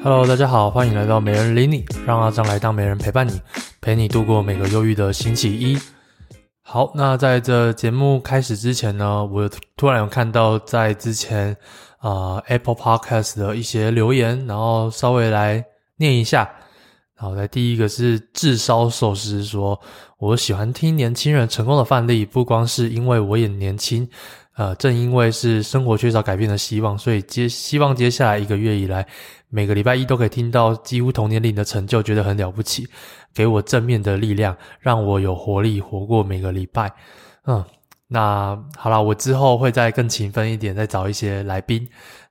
Hello，大家好，欢迎来到美人理你，让阿张来当美人陪伴你，陪你度过每个忧郁的星期一。好，那在这节目开始之前呢，我突然有看到在之前啊、Apple Podcast 的一些留言，然后稍微来念一下。好，来第一个是炙烧寿司说，我喜欢听年轻人成功的范例，不光是因为我也年轻。呃，正因为是生活缺少改变的希望，所以接希望接下来一个月以来，每个礼拜一都可以听到几乎同年龄的成就，觉得很了不起，给我正面的力量，让我有活力活过每个礼拜。嗯，那好了，我之后会再更勤奋一点，再找一些来宾。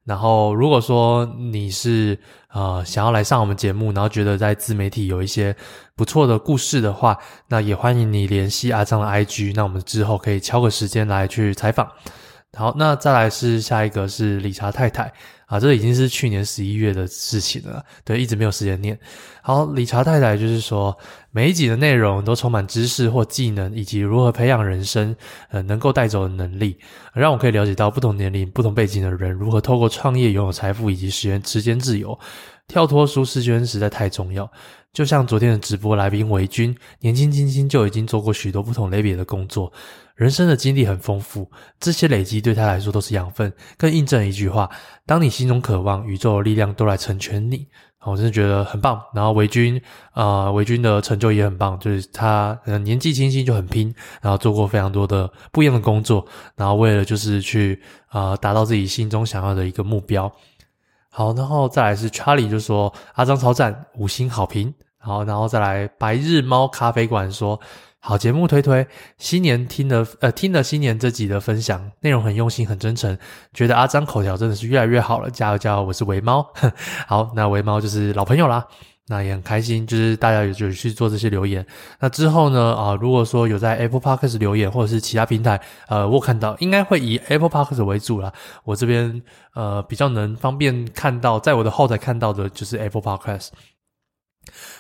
然后，如果说你是呃想要来上我们节目，然后觉得在自媒体有一些不错的故事的话，那也欢迎你联系阿张的 IG，那我们之后可以敲个时间来去采访。好，那再来是下一个是理查太太啊，这已经是去年十一月的事情了，对，一直没有时间念。好，理查太太就是说，每一集的内容都充满知识或技能，以及如何培养人生呃能够带走的能力，让我可以了解到不同年龄、不同背景的人如何透过创业拥有财富以及时间时间自由。跳脱舒适圈实在太重要。就像昨天的直播来宾维君，年轻轻轻就已经做过许多不同类别的工作，人生的经历很丰富，这些累积对他来说都是养分，更印证一句话：当你心中渴望，宇宙的力量都来成全你。我真的觉得很棒。然后维君，呃，维君的成就也很棒，就是他年纪轻轻就很拼，然后做过非常多的不一样的工作，然后为了就是去呃达到自己心中想要的一个目标。好，然后再来是 Charlie 就说阿张超赞，五星好评。好，然后再来白日猫咖啡馆说好节目推推，新年听了呃听了新年这集的分享，内容很用心很真诚，觉得阿张口条真的是越来越好了，加油加油！我是维猫，好，那维猫就是老朋友啦，那也很开心，就是大家有就去做这些留言。那之后呢啊、如果说有在 Apple Podcast 留言或者是其他平台，呃，我看到应该会以 Apple Podcast 为主啦，我这边呃比较能方便看到，在我的后台看到的就是 Apple Podcast。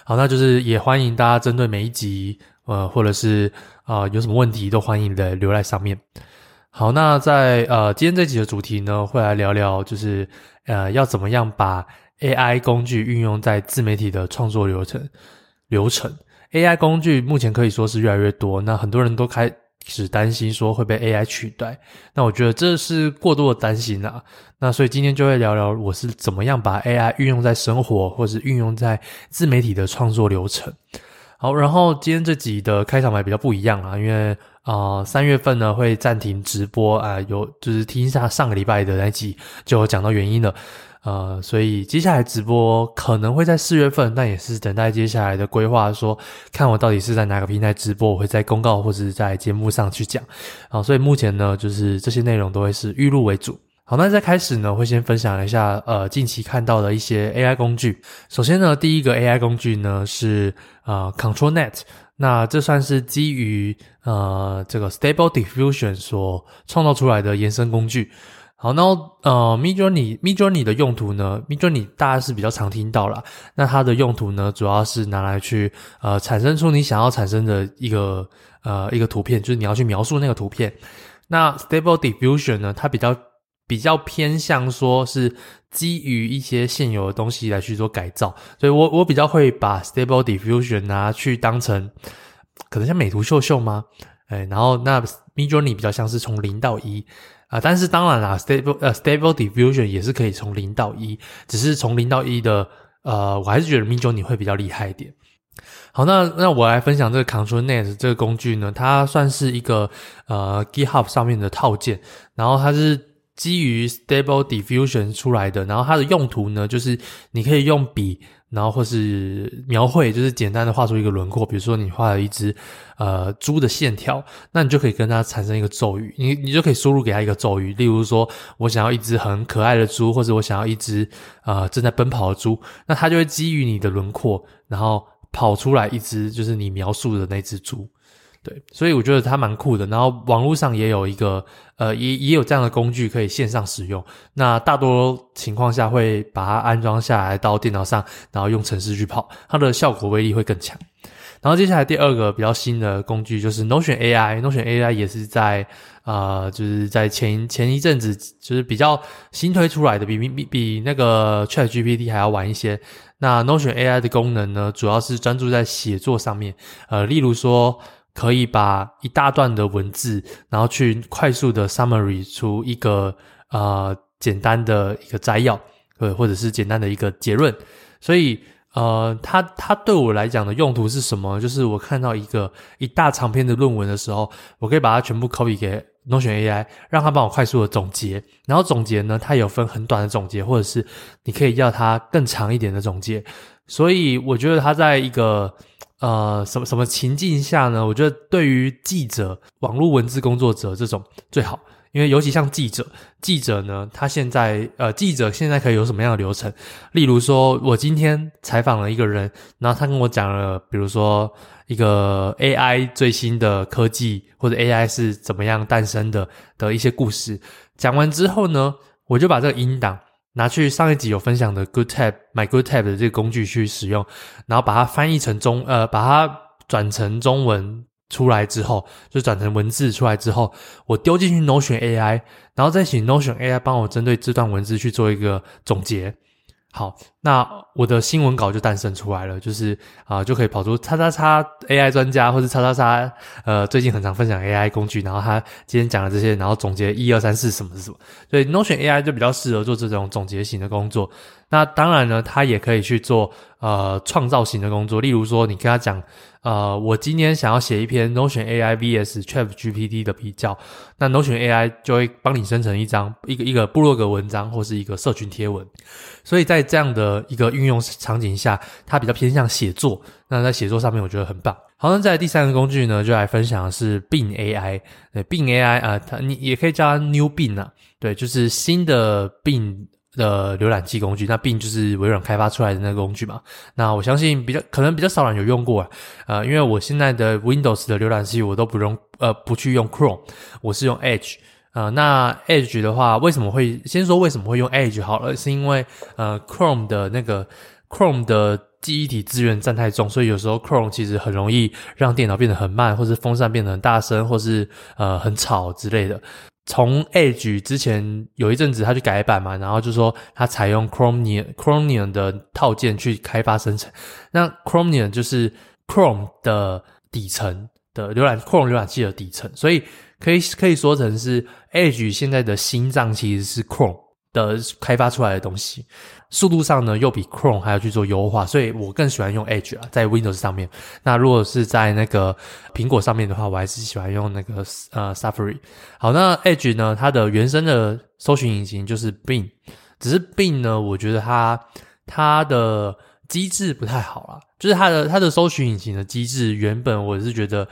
好，那就是也欢迎大家针对每一集，呃，或者是啊、呃、有什么问题都欢迎的留在上面。好，那在呃今天这集的主题呢，会来聊聊就是呃要怎么样把 AI 工具运用在自媒体的创作流程流程。AI 工具目前可以说是越来越多，那很多人都开。始担心说会被 AI 取代，那我觉得这是过多的担心啊。那所以今天就会聊聊我是怎么样把 AI 运用在生活，或是运用在自媒体的创作流程。好，然后今天这集的开场白比较不一样啊，因为啊三月份呢会暂停直播啊，有就是听一下上个礼拜的那集就有讲到原因了。呃，所以接下来直播可能会在四月份，但也是等待接下来的规划，说看我到底是在哪个平台直播，我会在公告或者在节目上去讲。好，所以目前呢，就是这些内容都会是预录为主。好，那在开始呢，会先分享一下呃近期看到的一些 AI 工具。首先呢，第一个 AI 工具呢是呃 ControlNet，那这算是基于呃这个 Stable Diffusion 所创造出来的延伸工具。好，那呃，Midjourney，Midjourney 的用途呢？Midjourney 大家是比较常听到啦。那它的用途呢，主要是拿来去呃产生出你想要产生的一个呃一个图片，就是你要去描述那个图片。那 Stable Diffusion 呢，它比较比较偏向说是基于一些现有的东西来去做改造，所以我我比较会把 Stable Diffusion 拿去当成可能像美图秀秀吗？哎，然后那 Midjourney 比较像是从零到一。啊、但是当然啦，stable 呃 stable diffusion 也是可以从零到一，只是从零到一的呃，我还是觉得 Midjourney 会比较厉害一点。好，那那我来分享这个 ControlNet 这个工具呢，它算是一个呃 GitHub 上面的套件，然后它是基于 stable diffusion 出来的，然后它的用途呢，就是你可以用笔。然后或是描绘，就是简单的画出一个轮廓。比如说你画了一只呃猪的线条，那你就可以跟它产生一个咒语，你你就可以输入给它一个咒语。例如说我想要一只很可爱的猪，或者我想要一只呃正在奔跑的猪，那它就会基于你的轮廓，然后跑出来一只就是你描述的那只猪。对，所以我觉得它蛮酷的。然后网络上也有一个，呃，也也有这样的工具可以线上使用。那大多情况下会把它安装下来到电脑上，然后用程式去跑，它的效果威力会更强。然后接下来第二个比较新的工具就是 Notion AI，Notion AI 也是在呃，就是在前前一阵子就是比较新推出来的，比比比比那个 ChatGPT 还要晚一些。那 Notion AI 的功能呢，主要是专注在写作上面，呃，例如说。可以把一大段的文字，然后去快速的 summary 出一个呃简单的一个摘要，呃或者是简单的一个结论。所以呃，它它对我来讲的用途是什么？就是我看到一个一大长篇的论文的时候，我可以把它全部 copy 给 Notion AI，让它帮我快速的总结。然后总结呢，它有分很短的总结，或者是你可以要它更长一点的总结。所以我觉得它在一个。呃，什么什么情境下呢？我觉得对于记者、网络文字工作者这种最好，因为尤其像记者，记者呢，他现在呃，记者现在可以有什么样的流程？例如说，我今天采访了一个人，然后他跟我讲了，比如说一个 AI 最新的科技，或者 AI 是怎么样诞生的的一些故事。讲完之后呢，我就把这个音档。拿去上一集有分享的 GoodTab 买 Good Tab 的这个工具去使用，然后把它翻译成中呃，把它转成中文出来之后，就转成文字出来之后，我丢进去 Notion AI，然后再请 Notion AI 帮我针对这段文字去做一个总结。好，那我的新闻稿就诞生出来了，就是啊、呃，就可以跑出叉叉叉 AI 专家，或是叉叉叉呃，最近很常分享 AI 工具，然后他今天讲了这些，然后总结一二三四什么什么，所以 Notion AI 就比较适合做这种总结型的工作。那当然呢，他也可以去做呃创造型的工作，例如说，你跟他讲，呃，我今天想要写一篇 Notion AI vs ChatGPT 的比较，那 Notion AI 就会帮你生成一张一个一个部落格文章或是一个社群贴文。所以在这样的一个运用场景下，它比较偏向写作。那在写作上面，我觉得很棒。好，那在第三个工具呢，就来分享的是 Bin AI。对，Bing AI 啊，它你也可以叫它 New Bing 啊，对，就是新的 Bin。的浏览器工具，那并就是微软开发出来的那个工具嘛。那我相信比较可能比较少人有用过啊，呃，因为我现在的 Windows 的浏览器我都不用，呃，不去用 Chrome，我是用 Edge。呃，那 Edge 的话，为什么会先说为什么会用 Edge 好了？是因为呃 Chrome 的那个 Chrome 的记忆体资源占太重，所以有时候 Chrome 其实很容易让电脑变得很慢，或是风扇变得很大声，或是呃很吵之类的。从 Edge 之前有一阵子，它去改版嘛，然后就说它采用 Chromium Chromium 的套件去开发生成。那 Chromium 就是 Chrome 的底层的浏览 Chrome 浏览器的底层，所以可以可以说成是 Edge 现在的心脏其实是 Chrome 的开发出来的东西。速度上呢，又比 Chrome 还要去做优化，所以我更喜欢用 Edge 啊，在 Windows 上面。那如果是在那个苹果上面的话，我还是喜欢用那个呃 Safari。好，那 Edge 呢，它的原生的搜寻引擎就是 Bing，只是 Bing 呢，我觉得它它的机制不太好啦，就是它的它的搜寻引擎的机制，原本我是觉得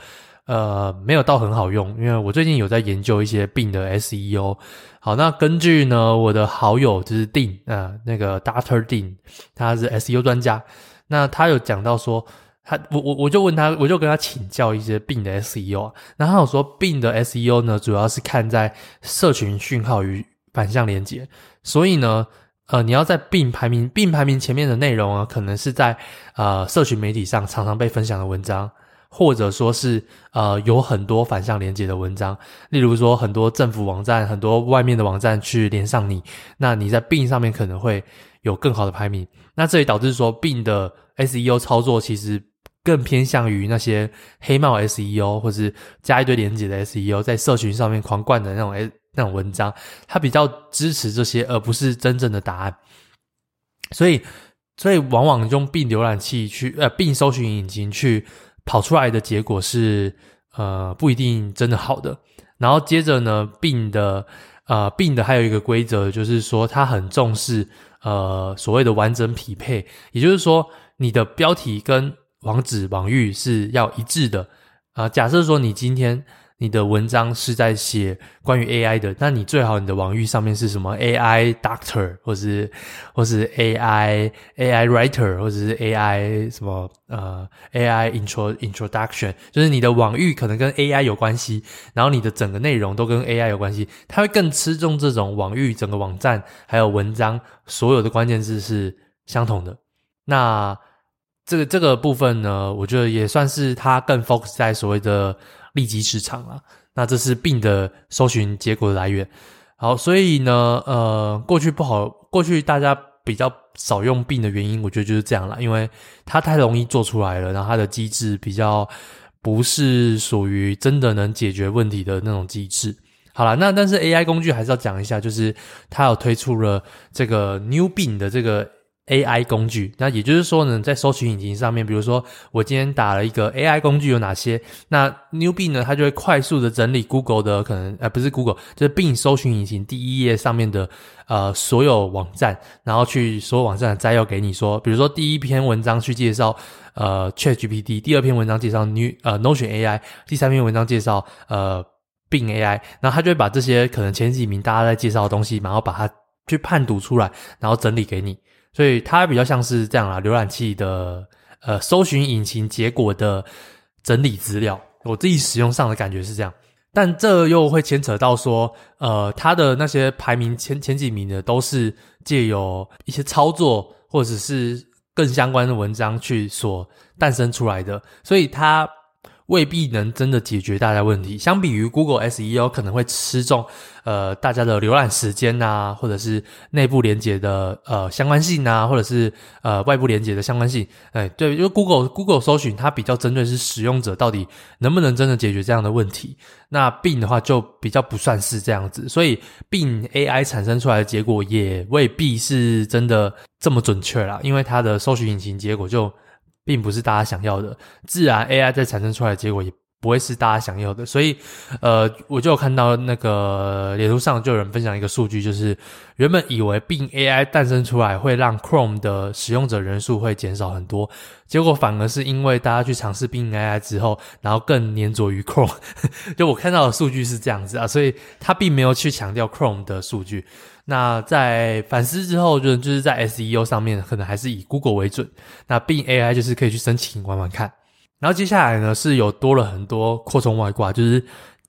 呃没有到很好用，因为我最近有在研究一些病的 SEO。好，那根据呢，我的好友就是丁啊、呃，那个 Doctor 丁，他是 SEO 专家。那他有讲到说，他我我我就问他，我就跟他请教一些病的 SEO 啊。然后他有说病的 SEO 呢，主要是看在社群讯号与反向连接。所以呢，呃，你要在病排名病排名前面的内容啊，可能是在呃社群媒体上常常被分享的文章。或者说是呃有很多反向连接的文章，例如说很多政府网站、很多外面的网站去连上你，那你在病上面可能会有更好的排名。那这也导致说病的 SEO 操作其实更偏向于那些黑帽 SEO，或是加一堆连接的 SEO，在社群上面狂灌的那种 S 那种文章，它比较支持这些，而不是真正的答案。所以，所以往往用病浏览器去呃病搜寻引擎去。跑出来的结果是，呃，不一定真的好的。然后接着呢病的，呃病的还有一个规则，就是说它很重视，呃，所谓的完整匹配，也就是说，你的标题跟网址网域是要一致的。啊、呃，假设说你今天你的文章是在写关于 AI 的，那你最好你的网域上面是什么 AI Doctor，或是或是 AI AI Writer，或者是 AI 什么呃 AI Intro Introduction，就是你的网域可能跟 AI 有关系，然后你的整个内容都跟 AI 有关系，它会更吃重这种网域整个网站还有文章所有的关键字是相同的。那这个这个部分呢，我觉得也算是它更 focus 在所谓的。立即市场啊，那这是病的搜寻结果的来源。好，所以呢，呃，过去不好，过去大家比较少用病的原因，我觉得就是这样啦，因为它太容易做出来了，然后它的机制比较不是属于真的能解决问题的那种机制。好啦，那但是 AI 工具还是要讲一下，就是它有推出了这个 New Bing 的这个。AI 工具，那也就是说呢，在搜寻引擎上面，比如说我今天打了一个 AI 工具有哪些，那 New Bing 呢，它就会快速的整理 Google 的可能，呃，不是 Google，就是 Bing 搜寻引擎第一页上面的呃所有网站，然后去所有网站的摘要给你说，比如说第一篇文章去介绍呃 ChatGPT，第二篇文章介绍 New 呃 Notion AI，第三篇文章介绍呃 Bing AI，然后它就会把这些可能前几名大家在介绍的东西，然后把它去判读出来，然后整理给你。所以它比较像是这样啦，浏览器的呃搜寻引擎结果的整理资料，我自己使用上的感觉是这样，但这又会牵扯到说，呃，它的那些排名前前几名的都是借由一些操作或者是更相关的文章去所诞生出来的，所以它。未必能真的解决大家问题。相比于 Google SEO 可能会吃重，呃，大家的浏览时间呐，或者是内部连接的呃相关性呐，或者是呃外部连接的相关性。哎，对，因为 Google Google 搜寻它比较针对是使用者到底能不能真的解决这样的问题。那 bin 的话就比较不算是这样子，所以 bin AI 产生出来的结果也未必是真的这么准确啦，因为它的搜寻引擎结果就。并不是大家想要的，自然 AI 再产生出来的结果也不会是大家想要的，所以，呃，我就有看到那个脸书上就有人分享一个数据，就是原本以为并 AI 诞生出来会让 Chrome 的使用者人数会减少很多，结果反而是因为大家去尝试并 AI 之后，然后更黏着于 Chrome，就我看到的数据是这样子啊，所以他并没有去强调 Chrome 的数据。那在反思之后，就就是在 SEO 上面，可能还是以 Google 为准。那并 AI 就是可以去申请玩玩看。然后接下来呢，是有多了很多扩充外挂，就是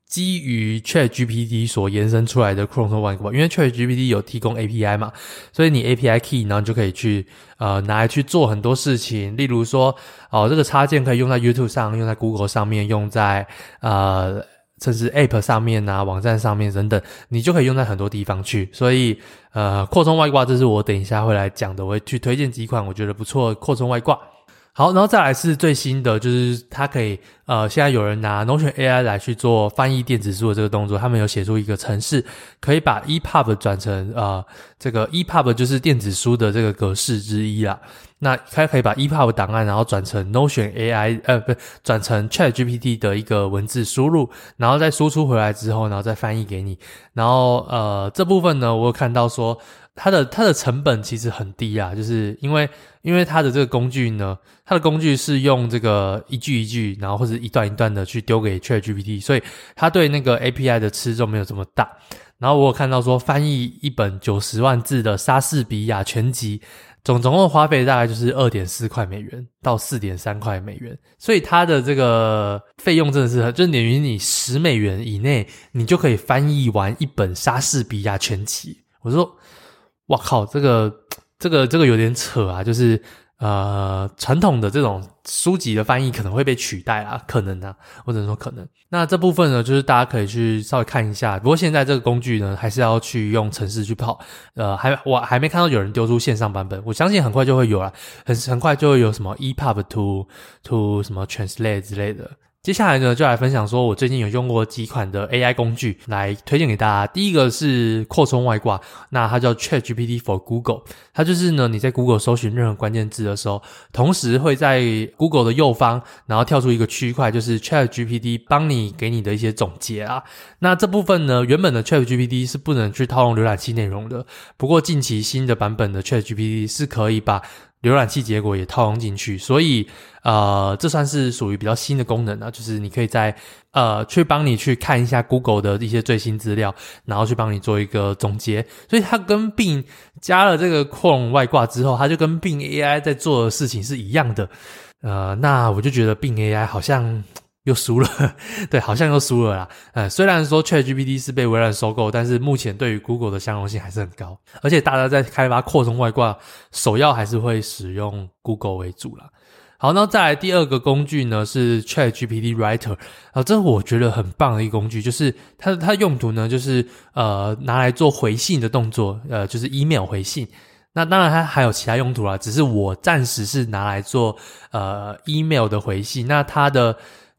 基于 ChatGPT 所延伸出来的扩充外挂。因为 ChatGPT 有提供 API 嘛，所以你 API key，然后就可以去呃拿来去做很多事情。例如说，哦，这个插件可以用在 YouTube 上，用在 Google 上面，用在呃。甚至 App 上面啊，网站上面等等，你就可以用在很多地方去。所以，呃，扩充外挂，这是我等一下会来讲的，我会去推荐几款我觉得不错扩充外挂。好，然后再来是最新的，就是它可以，呃，现在有人拿 Notion AI 来去做翻译电子书的这个动作，他们有写出一个程式，可以把 EPUB 转成，呃，这个 EPUB 就是电子书的这个格式之一啦。那它可以把 EPUB 档案，然后转成 Notion AI，呃，不，转成 ChatGPT 的一个文字输入，然后再输出回来之后，然后再翻译给你。然后，呃，这部分呢，我有看到说。它的它的成本其实很低啊，就是因为因为它的这个工具呢，它的工具是用这个一句一句，然后或者一段一段的去丢给 ChatGPT，所以它对那个 API 的吃重没有这么大。然后我有看到说，翻译一本九十万字的莎士比亚全集，总总共花费大概就是二点四块美元到四点三块美元，所以它的这个费用真的是，就等于你十美元以内，你就可以翻译完一本莎士比亚全集。我说。哇靠，这个这个这个有点扯啊！就是呃，传统的这种书籍的翻译可能会被取代啊，可能啊，或者说可能。那这部分呢，就是大家可以去稍微看一下。不过现在这个工具呢，还是要去用程式去跑。呃，还我还没看到有人丢出线上版本，我相信很快就会有了，很很快就会有什么 EPUB to to 什么 translate 之类的。接下来呢，就来分享说我最近有用过几款的 AI 工具来推荐给大家。第一个是扩充外挂，那它叫 ChatGPT for Google，它就是呢，你在 Google 搜寻任何关键字的时候，同时会在 Google 的右方，然后跳出一个区块，就是 ChatGPT 帮你给你的一些总结啊。那这部分呢，原本的 ChatGPT 是不能去套用浏览器内容的，不过近期新的版本的 ChatGPT 是可以把浏览器结果也套用进去，所以呃，这算是属于比较新的功能啊，就是你可以在呃去帮你去看一下 Google 的一些最新资料，然后去帮你做一个总结。所以它跟并加了这个扩容外挂之后，它就跟并 AI 在做的事情是一样的。呃，那我就觉得并 AI 好像。又输了，对，好像又输了啦。呃，虽然说 ChatGPT 是被微软收购，但是目前对于 Google 的相容性还是很高，而且大家在开发扩充外挂，首要还是会使用 Google 为主啦。好，那再来第二个工具呢是 ChatGPT Writer，啊、这我觉得很棒的一个工具，就是它它用途呢就是呃拿来做回信的动作，呃，就是 email 回信。那当然它还有其他用途啦，只是我暂时是拿来做呃 email 的回信。那它的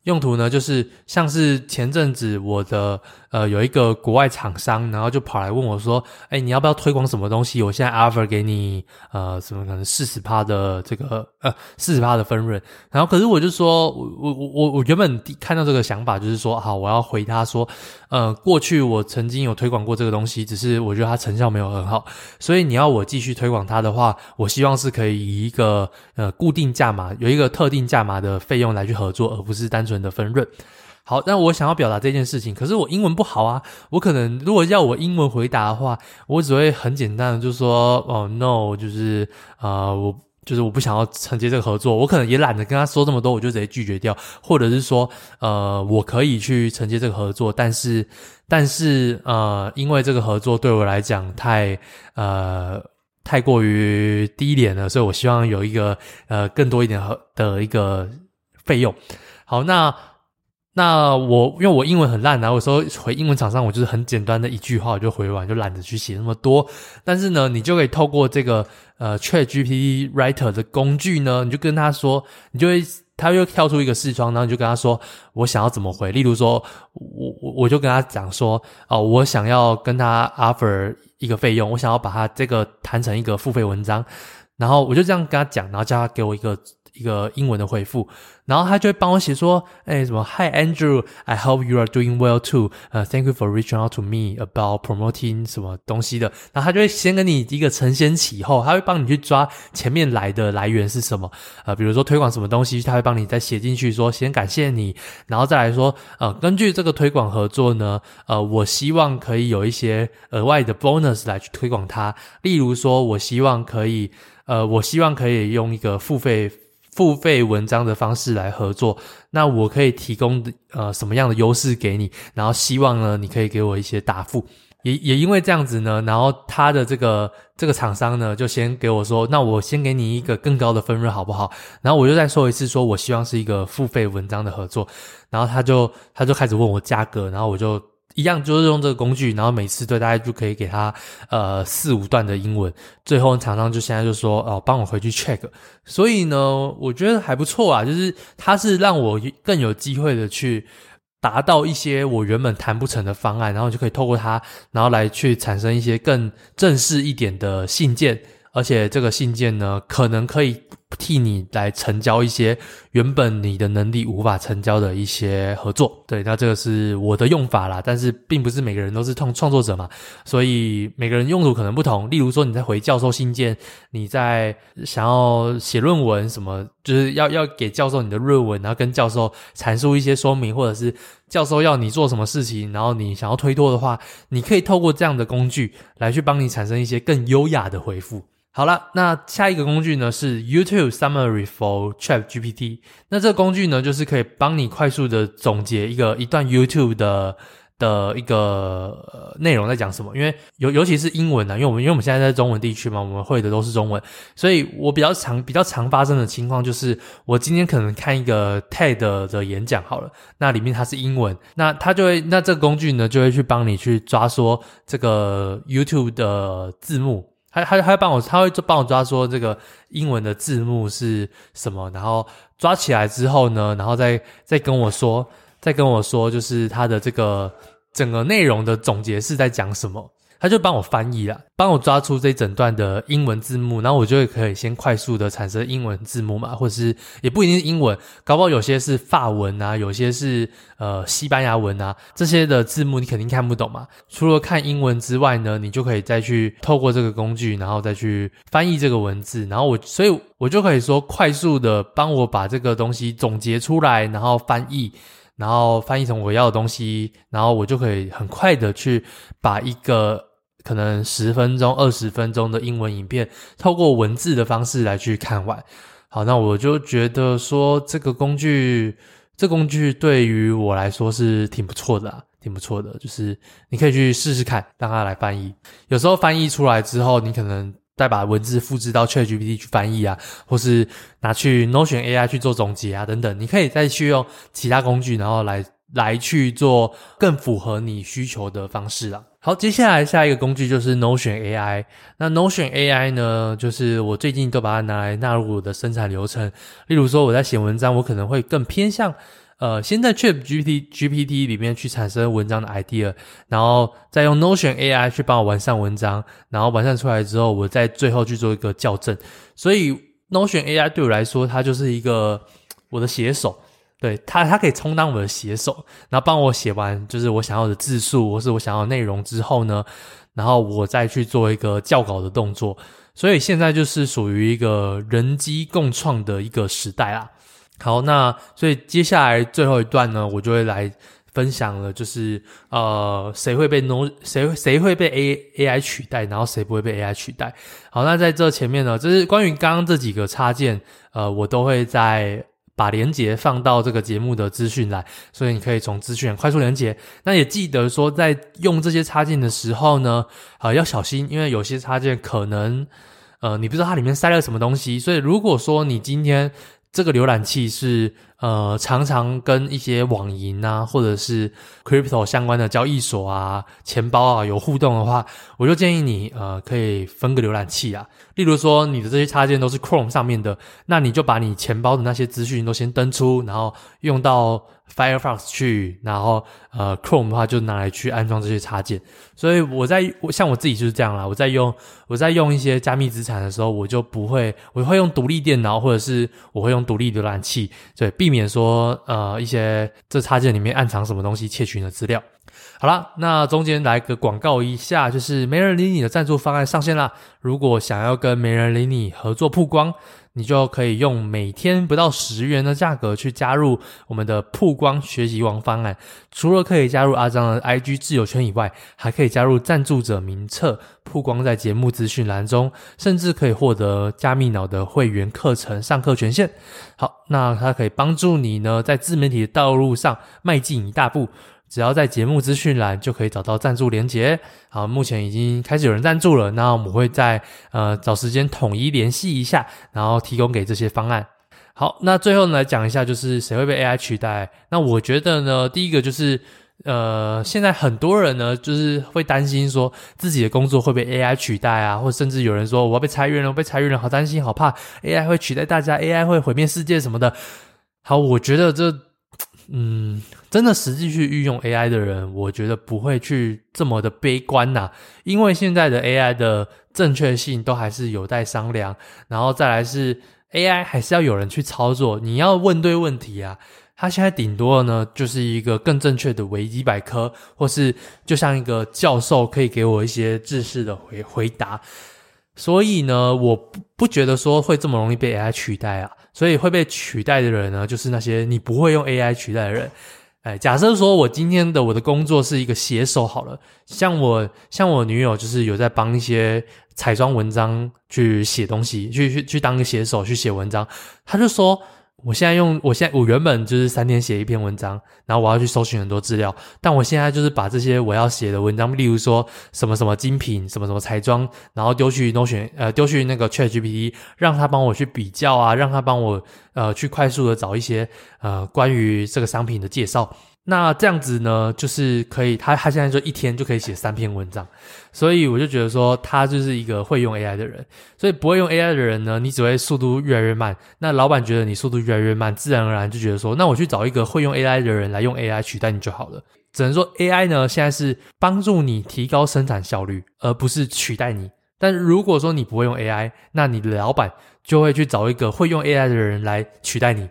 用途呢，就是像是前阵子我的呃有一个国外厂商，然后就跑来问我说：“哎，你要不要推广什么东西？我现在 offer 给你呃什么可能四十趴的这个呃 四十趴的分润。”然后可是我就说，我我我我原本看到这个想法就是说，好，我要回他说，呃，过去我曾经有推广过这个东西，只是我觉得它成效没有很好，所以你要我继续推广它的话，我希望是可以以一个呃固定价码，有一个特定价码的费用来去合作，而不是单纯。的分润，好，那我想要表达这件事情，可是我英文不好啊，我可能如果要我英文回答的话，我只会很简单的就说，哦，no，就是啊、我就是我不想要承接这个合作，我可能也懒得跟他说这么多，我就直接拒绝掉，或者是说，呃，我可以去承接这个合作，但是，但是，呃，因为这个合作对我来讲太，呃，太过于低廉了，所以我希望有一个，呃，更多一点的一个费用。好，那那我因为我英文很烂啊，有时候回英文厂商，我就是很简单的一句话我就回完，就懒得去写那么多。但是呢，你就可以透过这个呃 ChatGPT Writer 的工具呢，你就跟他说，你就会他又跳出一个视窗，然后你就跟他说我想要怎么回。例如说，我我我就跟他讲说，哦，我想要跟他 offer 一个费用，我想要把他这个谈成一个付费文章，然后我就这样跟他讲，然后叫他给我一个。一个英文的回复，然后他就会帮我写说，哎，什么，Hi Andrew，I hope you are doing well too。呃，Thank you for reaching out to me about promoting 什么东西的。然后他就会先跟你一个承先启后，他会帮你去抓前面来的来源是什么。呃，比如说推广什么东西，他会帮你再写进去说，先感谢你，然后再来说，呃，根据这个推广合作呢，呃，我希望可以有一些额外的 bonus 来去推广它。例如说，我希望可以，呃，我希望可以用一个付费。付费文章的方式来合作，那我可以提供呃什么样的优势给你？然后希望呢，你可以给我一些答复。也也因为这样子呢，然后他的这个这个厂商呢，就先给我说，那我先给你一个更高的分润好不好？然后我就再说一次，说我希望是一个付费文章的合作。然后他就他就开始问我价格，然后我就。一样就是用这个工具，然后每次对大家就可以给他呃四五段的英文，最后常常就现在就说哦，帮我回去 check，所以呢，我觉得还不错啊，就是它是让我更有机会的去达到一些我原本谈不成的方案，然后就可以透过它，然后来去产生一些更正式一点的信件，而且这个信件呢，可能可以。替你来成交一些原本你的能力无法成交的一些合作，对，那这个是我的用法啦，但是并不是每个人都是创创作者嘛，所以每个人用途可能不同。例如说你在回教授信件，你在想要写论文什么，就是要要给教授你的论文，然后跟教授阐述一些说明，或者是教授要你做什么事情，然后你想要推脱的话，你可以透过这样的工具来去帮你产生一些更优雅的回复。好了，那下一个工具呢是 YouTube Summary for ChatGPT。那这个工具呢，就是可以帮你快速的总结一个一段 YouTube 的的一个、呃、内容在讲什么。因为尤尤其是英文呢、啊，因为我们因为我们现在在中文地区嘛，我们会的都是中文，所以我比较常比较常发生的情况就是，我今天可能看一个 TED 的演讲好了，那里面它是英文，那它就会那这个工具呢就会去帮你去抓说这个 YouTube 的字幕。他他他帮我，他会帮我抓说这个英文的字幕是什么，然后抓起来之后呢，然后再再跟我说，再跟我说，就是他的这个整个内容的总结是在讲什么。他就帮我翻译了，帮我抓出这一整段的英文字幕，然后我就可以先快速的产生英文字幕嘛，或者是也不一定是英文，搞不好有些是法文啊，有些是呃西班牙文啊，这些的字幕你肯定看不懂嘛。除了看英文之外呢，你就可以再去透过这个工具，然后再去翻译这个文字，然后我所以我就可以说快速的帮我把这个东西总结出来，然后翻译。然后翻译成我要的东西，然后我就可以很快的去把一个可能十分钟、二十分钟的英文影片，透过文字的方式来去看完。好，那我就觉得说这个工具，这工具对于我来说是挺不错的啊，挺不错的。就是你可以去试试看，让它来翻译。有时候翻译出来之后，你可能。再把文字复制到 ChatGPT 去翻译啊，或是拿去 Notion AI 去做总结啊，等等，你可以再去用其他工具，然后来来去做更符合你需求的方式啊。好，接下来下一个工具就是 Notion AI。那 Notion AI 呢，就是我最近都把它拿来纳入我的生产流程。例如说，我在写文章，我可能会更偏向。呃，先在 ChatGPT GPT 里面去产生文章的 idea，然后再用 Notion AI 去帮我完善文章，然后完善出来之后，我再最后去做一个校正。所以 Notion AI 对我来说，它就是一个我的写手，对，它它可以充当我的写手，然后帮我写完就是我想要的字数或是我想要的内容之后呢，然后我再去做一个校稿的动作。所以现在就是属于一个人机共创的一个时代啦。好，那所以接下来最后一段呢，我就会来分享了，就是呃，谁会被 No 谁谁会被 A AI 取代，然后谁不会被 AI 取代。好，那在这前面呢，就是关于刚刚这几个插件，呃，我都会在把连接放到这个节目的资讯来，所以你可以从资讯快速连接。那也记得说，在用这些插件的时候呢，呃，要小心，因为有些插件可能呃，你不知道它里面塞了什么东西，所以如果说你今天这个浏览器是呃，常常跟一些网银啊，或者是 crypto 相关的交易所啊、钱包啊有互动的话，我就建议你呃，可以分个浏览器啊。例如说，你的这些插件都是 Chrome 上面的，那你就把你钱包的那些资讯都先登出，然后用到 Firefox 去，然后呃，Chrome 的话就拿来去安装这些插件。所以我在我像我自己就是这样啦，我在用我在用一些加密资产的时候，我就不会，我会用独立电脑，或者是我会用独立浏览器，对，避免说呃一些这插件里面暗藏什么东西窃取你的资料。好了，那中间来个广告一下，就是没人理你的赞助方案上线啦。如果想要跟没人理你合作曝光，你就可以用每天不到十元的价格去加入我们的曝光学习王方案。除了可以加入阿张的 IG 挚友圈以外，还可以加入赞助者名册曝光在节目资讯栏中，甚至可以获得加密脑的会员课程上课权限。好，那它可以帮助你呢，在自媒体的道路上迈进一大步。只要在节目资讯栏就可以找到赞助连结。好，目前已经开始有人赞助了，那我们会在呃找时间统一联系一下，然后提供给这些方案。好，那最后呢来讲一下，就是谁会被 AI 取代？那我觉得呢，第一个就是呃，现在很多人呢就是会担心说自己的工作会被 AI 取代啊，或甚至有人说我要被裁员了，我被裁员了，好担心，好怕 AI 会取代大家，AI 会毁灭世界什么的。好，我觉得这。嗯，真的实际去运用 AI 的人，我觉得不会去这么的悲观呐，因为现在的 AI 的正确性都还是有待商量，然后再来是 AI 还是要有人去操作，你要问对问题啊，它现在顶多呢就是一个更正确的维基百科，或是就像一个教授可以给我一些知识的回回答。所以呢，我不不觉得说会这么容易被 AI 取代啊。所以会被取代的人呢，就是那些你不会用 AI 取代的人。哎，假设说我今天的我的工作是一个写手好了，像我像我女友就是有在帮一些彩妆文章去写东西，去去去当个写手去写文章，她就说。我现在用，我现在我原本就是三天写一篇文章，然后我要去搜寻很多资料，但我现在就是把这些我要写的文章，例如说什么什么精品，什么什么彩妆，然后丢去多选呃，丢去那个 ChatGPT，让他帮我去比较啊，让他帮我呃去快速的找一些呃关于这个商品的介绍。那这样子呢，就是可以，他他现在说一天就可以写三篇文章，所以我就觉得说他就是一个会用 AI 的人。所以不会用 AI 的人呢，你只会速度越来越慢。那老板觉得你速度越来越慢，自然而然就觉得说，那我去找一个会用 AI 的人来用 AI 取代你就好了。只能说 AI 呢，现在是帮助你提高生产效率，而不是取代你。但如果说你不会用 AI，那你的老板就会去找一个会用 AI 的人来取代你。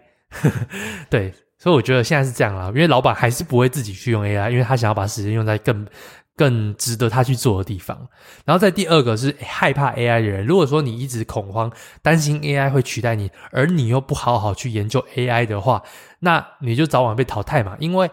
对。所以我觉得现在是这样啦，因为老板还是不会自己去用 AI，因为他想要把时间用在更更值得他去做的地方。然后在第二个是害怕 AI 的人，如果说你一直恐慌，担心 AI 会取代你，而你又不好好去研究 AI 的话，那你就早晚被淘汰嘛。因为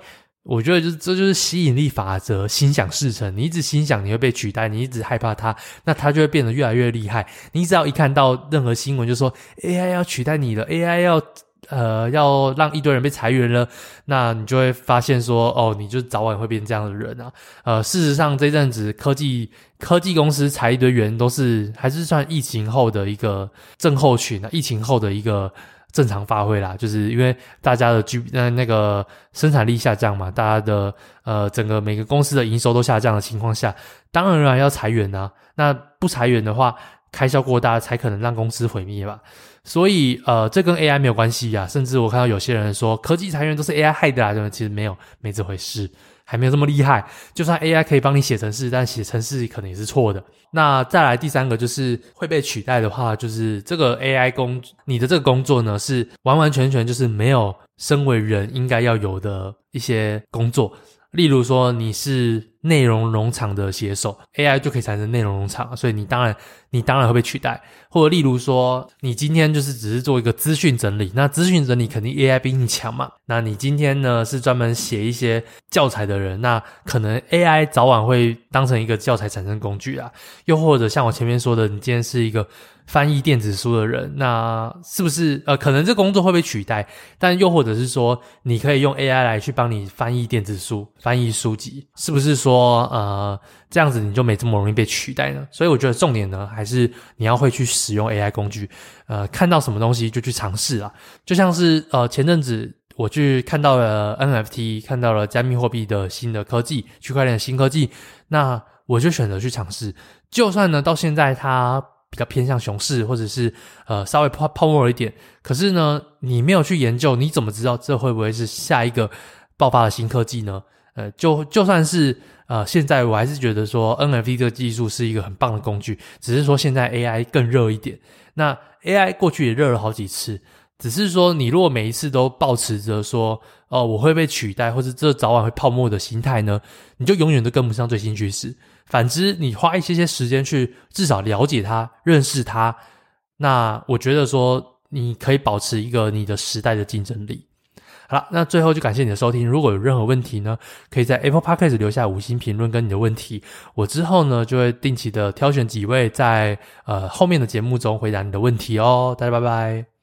我觉得就是这就是吸引力法则，心想事成。你一直心想你会被取代，你一直害怕它，那它就会变得越来越厉害。你只要一看到任何新闻，就说 AI 要取代你了，AI 要。呃，要让一堆人被裁员了，那你就会发现说，哦，你就早晚会变这样的人啊。呃，事实上这阵子科技科技公司裁一堆员，都是还是算疫情后的一个症候群啊，疫情后的一个正常发挥啦。就是因为大家的 G 那那个生产力下降嘛，大家的呃整个每个公司的营收都下降的情况下，当然要裁员啊。那不裁员的话，开销过大才可能让公司毁灭吧。所以，呃，这跟 AI 没有关系呀。甚至我看到有些人说，科技裁员都是 AI 害的啊，对，其实没有，没这回事，还没有这么厉害。就算 AI 可以帮你写程式，但写程式可能也是错的。那再来第三个就是会被取代的话，就是这个 AI 工，你的这个工作呢，是完完全全就是没有身为人应该要有的一些工作。例如说，你是内容农场的写手，AI 就可以产生内容农场，所以你当然，你当然会被取代。或者例如说，你今天就是只是做一个资讯整理，那资讯整理肯定 AI 比你强嘛。那你今天呢，是专门写一些教材的人，那可能 AI 早晚会当成一个教材产生工具啊。又或者像我前面说的，你今天是一个。翻译电子书的人，那是不是呃，可能这工作会被取代？但又或者是说，你可以用 AI 来去帮你翻译电子书、翻译书籍，是不是说呃，这样子你就没这么容易被取代呢？所以我觉得重点呢，还是你要会去使用 AI 工具，呃，看到什么东西就去尝试啊。就像是呃，前阵子我去看到了 NFT，看到了加密货币的新的科技，区块链的新科技，那我就选择去尝试。就算呢，到现在它。比较偏向熊市，或者是呃稍微泡泡沫一点。可是呢，你没有去研究，你怎么知道这会不会是下一个爆发的新科技呢？呃，就就算是呃现在，我还是觉得说 NFT 这个技术是一个很棒的工具。只是说现在 AI 更热一点。那 AI 过去也热了好几次，只是说你如果每一次都抱持着说哦、呃、我会被取代，或者这早晚会泡沫的心态呢，你就永远都跟不上最新趋势。反之，你花一些些时间去至少了解它、认识它，那我觉得说你可以保持一个你的时代的竞争力。好了，那最后就感谢你的收听。如果有任何问题呢，可以在 Apple Podcast 留下五星评论跟你的问题，我之后呢就会定期的挑选几位在呃后面的节目中回答你的问题哦。大家拜拜。